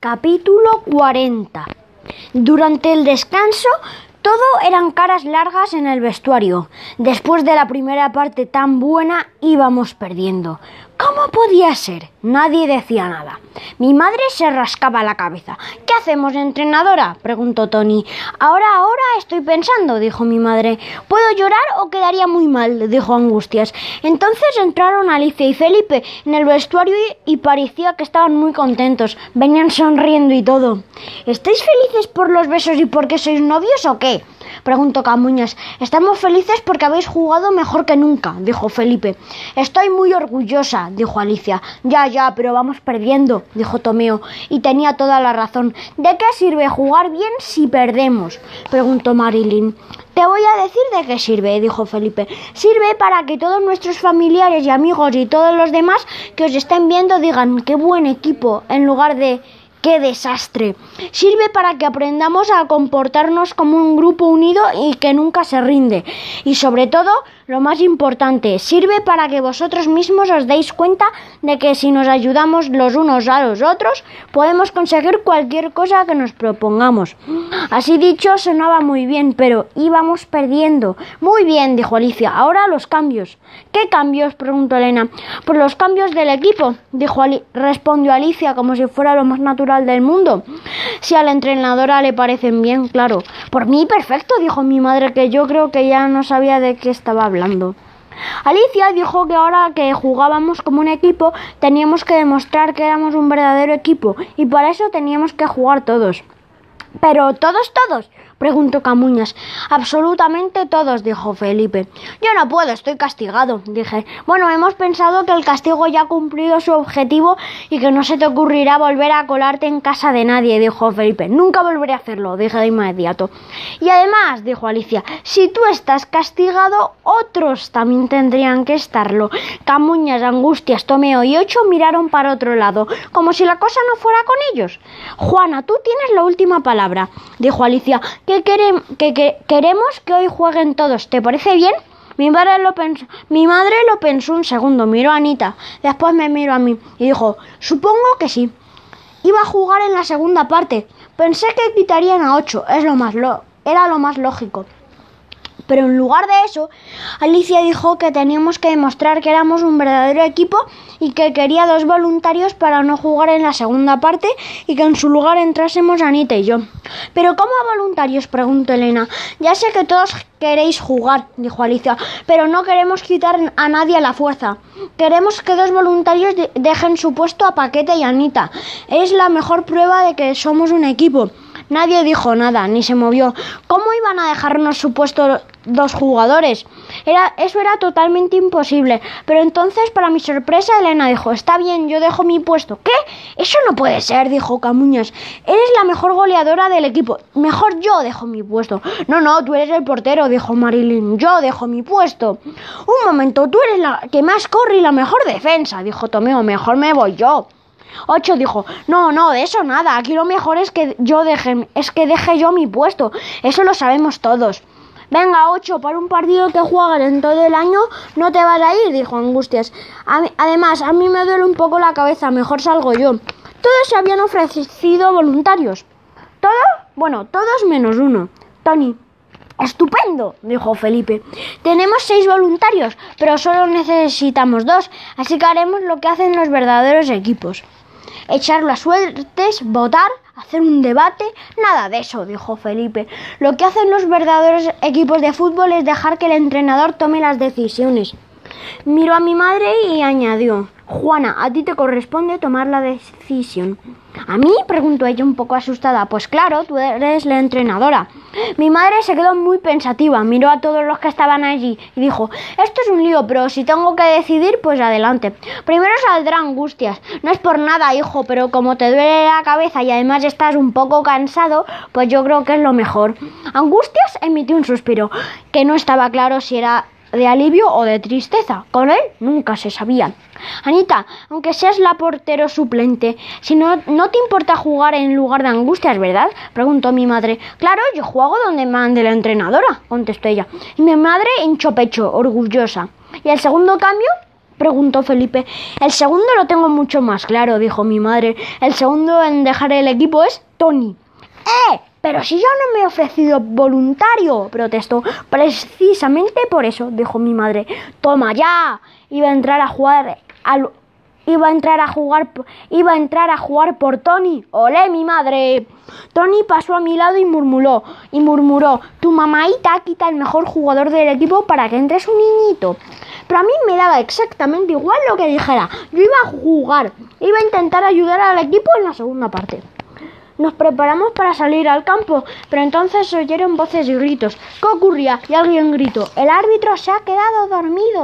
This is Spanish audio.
Capítulo 40 Durante el descanso todo eran caras largas en el vestuario. Después de la primera parte tan buena íbamos perdiendo. ¿Cómo podía ser? Nadie decía nada. Mi madre se rascaba la cabeza. ¿Qué hacemos, entrenadora? preguntó Tony. Ahora, ahora estoy pensando, dijo mi madre. ¿Puedo llorar o quedaría muy mal? dijo Angustias. Entonces entraron Alicia y Felipe en el vestuario y, y parecía que estaban muy contentos. Venían sonriendo y todo. ¿Estáis felices por los besos y porque sois novios o qué? preguntó Camuñas. Estamos felices porque habéis jugado mejor que nunca, dijo Felipe. Estoy muy orgullosa, dijo Alicia. Ya, ya, pero vamos perdiendo, dijo Tomeo, y tenía toda la razón. ¿De qué sirve jugar bien si perdemos? preguntó Marilyn. Te voy a decir de qué sirve, dijo Felipe. Sirve para que todos nuestros familiares y amigos y todos los demás que os estén viendo digan qué buen equipo, en lugar de ¡Qué desastre! Sirve para que aprendamos a comportarnos como un grupo unido y que nunca se rinde. Y sobre todo, lo más importante, sirve para que vosotros mismos os deis cuenta de que si nos ayudamos los unos a los otros, podemos conseguir cualquier cosa que nos propongamos. Así dicho, sonaba muy bien, pero íbamos perdiendo. Muy bien, dijo Alicia. Ahora los cambios. ¿Qué cambios? preguntó Elena. Pues los cambios del equipo, dijo Ali respondió Alicia como si fuera lo más natural del mundo. Si a la entrenadora le parecen bien, claro. Por mí, perfecto, dijo mi madre, que yo creo que ya no sabía de qué estaba hablando. Alicia dijo que ahora que jugábamos como un equipo, teníamos que demostrar que éramos un verdadero equipo y para eso teníamos que jugar todos. Pero todos, todos, preguntó Camuñas. Absolutamente todos, dijo Felipe. Yo no puedo, estoy castigado, dije. Bueno, hemos pensado que el castigo ya ha cumplido su objetivo y que no se te ocurrirá volver a colarte en casa de nadie, dijo Felipe. Nunca volveré a hacerlo, dije de inmediato. Y además, dijo Alicia, si tú estás castigado, otros también tendrían que estarlo. Camuñas, Angustias, Tomeo y Ocho miraron para otro lado, como si la cosa no fuera con ellos. Juana, tú tienes la última palabra, dijo Alicia. ¿Qué queremos? Que, que, queremos que hoy jueguen todos. ¿Te parece bien? Mi madre, lo pensó, mi madre lo pensó un segundo, miró a Anita, después me miró a mí y dijo, supongo que sí. Iba a jugar en la segunda parte. Pensé que quitarían a ocho, es lo más lo, era lo más lógico. Pero en lugar de eso, Alicia dijo que teníamos que demostrar que éramos un verdadero equipo y que quería dos voluntarios para no jugar en la segunda parte y que en su lugar entrásemos Anita y yo. ¿Pero cómo voluntarios? preguntó Elena. Ya sé que todos queréis jugar, dijo Alicia, pero no queremos quitar a nadie a la fuerza. Queremos que dos voluntarios de dejen su puesto a Paquete y Anita. Es la mejor prueba de que somos un equipo. Nadie dijo nada, ni se movió. ¿Cómo iban a dejarnos su puesto dos jugadores? Era, eso era totalmente imposible. Pero entonces, para mi sorpresa, Elena dijo, está bien, yo dejo mi puesto. ¿Qué? Eso no puede ser, dijo Camuñas. Eres la mejor goleadora del equipo. Mejor yo dejo mi puesto. No, no, tú eres el portero, dijo Marilyn. Yo dejo mi puesto. Un momento, tú eres la que más corre y la mejor defensa, dijo Tomeo. Mejor me voy yo. Ocho dijo, no, no, de eso nada, aquí lo mejor es que yo deje, es que deje yo mi puesto, eso lo sabemos todos. Venga, ocho, para un partido que juegan en todo el año, no te vas a ir, dijo Angustias. Además, a mí me duele un poco la cabeza, mejor salgo yo. Todos se habían ofrecido voluntarios. ¿Todos? Bueno, todos menos uno. Tony. Estupendo, dijo Felipe. Tenemos seis voluntarios, pero solo necesitamos dos, así que haremos lo que hacen los verdaderos equipos. Echar las suertes, votar, hacer un debate, nada de eso, dijo Felipe. Lo que hacen los verdaderos equipos de fútbol es dejar que el entrenador tome las decisiones. Miró a mi madre y añadió Juana, a ti te corresponde tomar la decisión. ¿A mí? preguntó ella un poco asustada. Pues claro, tú eres la entrenadora. Mi madre se quedó muy pensativa, miró a todos los que estaban allí y dijo, esto es un lío, pero si tengo que decidir, pues adelante. Primero saldrá angustias. No es por nada, hijo, pero como te duele la cabeza y además estás un poco cansado, pues yo creo que es lo mejor. Angustias emitió un suspiro, que no estaba claro si era de alivio o de tristeza. Con él nunca se sabía. Anita, aunque seas la portero suplente, si no, no te importa jugar en lugar de angustias, ¿verdad? Preguntó mi madre. Claro, yo juego donde mande la entrenadora, contestó ella. Y mi madre hinchó pecho, orgullosa. ¿Y el segundo cambio? preguntó Felipe. El segundo lo tengo mucho más claro, dijo mi madre. El segundo en dejar el equipo es Tony. Pero si yo no me he ofrecido voluntario, protestó. Precisamente por eso, dijo mi madre. Toma ya. Iba a entrar a jugar al iba a entrar a jugar iba a entrar a jugar por Tony. ¡Olé, mi madre! Tony pasó a mi lado y murmuró, y murmuró, tu mamaita quita el mejor jugador del equipo para que entres un niñito. Pero a mí me daba exactamente igual lo que dijera. Yo iba a jugar, iba a intentar ayudar al equipo en la segunda parte. Nos preparamos para salir al campo, pero entonces se oyeron voces y gritos. ¿Qué ocurría? Y alguien gritó, el árbitro se ha quedado dormido.